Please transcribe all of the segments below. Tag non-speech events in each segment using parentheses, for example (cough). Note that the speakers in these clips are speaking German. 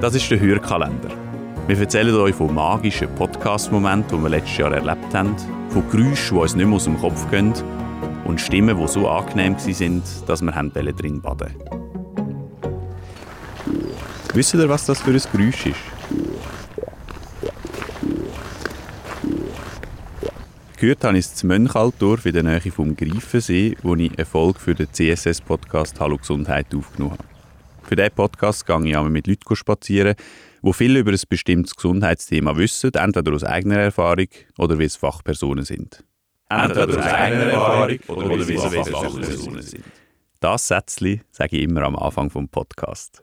Das ist der Hörkalender. Wir erzählen euch von magischen Podcast-Momenten, die wir letztes Jahr erlebt haben, von Geräuschen, die uns nicht mehr aus dem Kopf gehen und Stimmen, die so angenehm waren, dass wir drin baden Wisst ihr, was das für ein Geräusch ist? Gehört habe ich es zu Mönchaltdorf in der Nähe vom Greifensee, wo ich eine Folge für den CSS-Podcast «Hallo Gesundheit» aufgenommen habe. Für diesen Podcast gehe ich mit Leuten spazieren, die viel über ein bestimmtes Gesundheitsthema wissen, entweder aus eigener Erfahrung oder weil es Fachpersonen sind. Entweder aus eigener Erfahrung oder weil es Fachpersonen sind. Das Sätzchen sage ich immer am Anfang des Podcasts.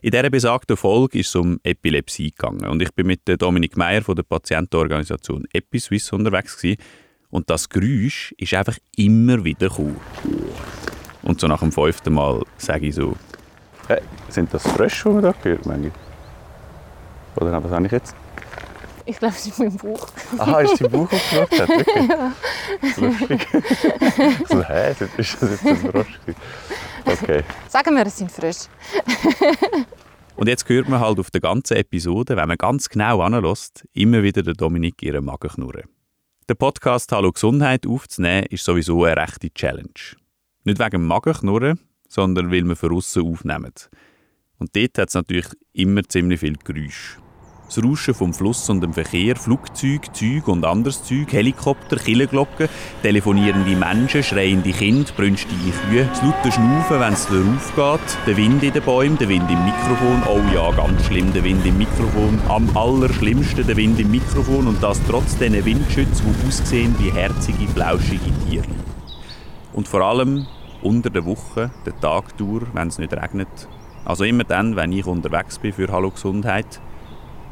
In dieser besagten Folge ist es um Epilepsie gegangen und ich bin mit Dominik Meyer von der Patientenorganisation EpiSwiss unterwegs gewesen. und das Geräusch ist einfach immer wieder cool. Und so nach dem fünften Mal sage ich so, hey, sind das Frösche, die man da gehört manchmal? Oder was habe ich jetzt? Ich glaube, es ist mein Bauch. Aha, ist dein Bauch aufgemacht? (laughs) Hat, wirklich? Ja. Lustig. so, hä, ist das jetzt ein Frosch? Okay. Sagen wir, es sind Frösche. Und jetzt hört man halt auf der ganzen Episode, wenn man ganz genau anlässt, immer wieder der Dominik ihren Magen knurren. Der Podcast Hallo Gesundheit aufzunehmen, ist sowieso eine rechte Challenge. Nicht wegen dem Magenknurren, sondern weil wir von außen aufnehmen. Und dort hat es natürlich immer ziemlich viel Geräusch. Das Rauschen vom Fluss und dem Verkehr, Flugzeug, Zeug und anderes Zeug, Helikopter, Killenglocken, telefonierende Menschen, schreiende Kinder, brünstige Kühe, das laute Schnaufen, wenn es aufgeht, der Wind in den Bäumen, der Wind im Mikrofon, oh ja, ganz schlimm, der Wind im Mikrofon, am allerschlimmsten der Wind im Mikrofon und das trotz diesen Windschützen, die aussehen wie herzige, flauschige Tiere. Und vor allem unter der Woche, der Tag durch, wenn es nicht regnet. Also immer dann, wenn ich unterwegs bin für Hallo Gesundheit,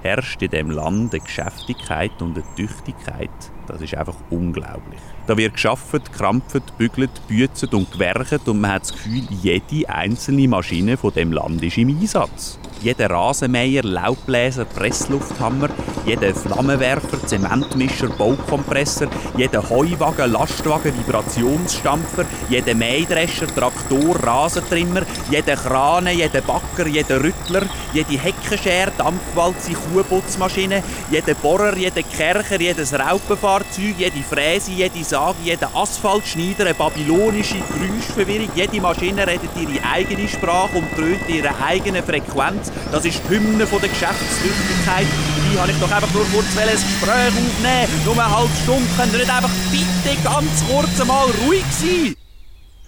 herrscht in diesem Land eine Geschäftigkeit und eine Tüchtigkeit, das ist einfach unglaublich. Da wird geschafft, krampft, bügelt, büzet und gewerkt und man hat das Gefühl, jede einzelne Maschine von dem Land ist im Einsatz. Jeder Rasenmäher, Laubbläser, Presslufthammer, jeder Flammenwerfer, Zementmischer, Baukompressor, jeder Heuwagen, Lastwagen, Vibrationsstampfer, jeder Mähdrescher, Traktor, Rasentrimmer, jeder Krane, jeder Backer, jeder Rüttler, jede Heckenschere, Dampfwalze, Kuhputzmaschine, jeder Bohrer, jeder Kercher, jedes Raupenfahrzeug, jede Fräse, jede Sage, jeder Asphaltschneider, eine babylonische Geräuschverwirrung, jede Maschine redet ihre eigene Sprache und dröhnt ihre eigene Frequenz das ist die Hymne von der Geschäftstüchtigkeit. Die habe ich doch einfach nur kurz ein Gespräch aufnehmen. Nur eine halbe Stunde könnt ihr nicht einfach bitte ganz kurz einmal ruhig sein.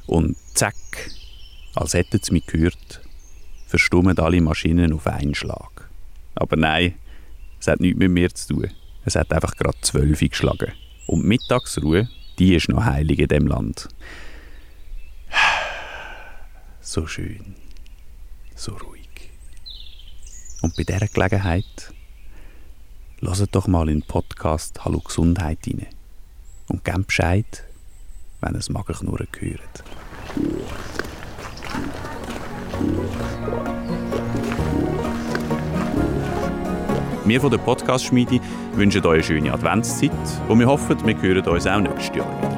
Und zack, als hätten sie mich gehört, verstummen alle Maschinen auf einen Schlag. Aber nein, es hat nichts mit mir zu tun. Es hat einfach gerade zwölf geschlagen. Und die Mittagsruhe, die ist noch heilig in dem Land. So schön, so ruhig. Und bei dieser Gelegenheit hört doch mal in den Podcast Hallo Gesundheit rein und gebt Bescheid, wenn es Magenknurren gehört. Wir von der Podcast-Schmiede wünschen euch eine schöne Adventszeit und wir hoffen, wir hören uns auch nächstes Jahr wieder.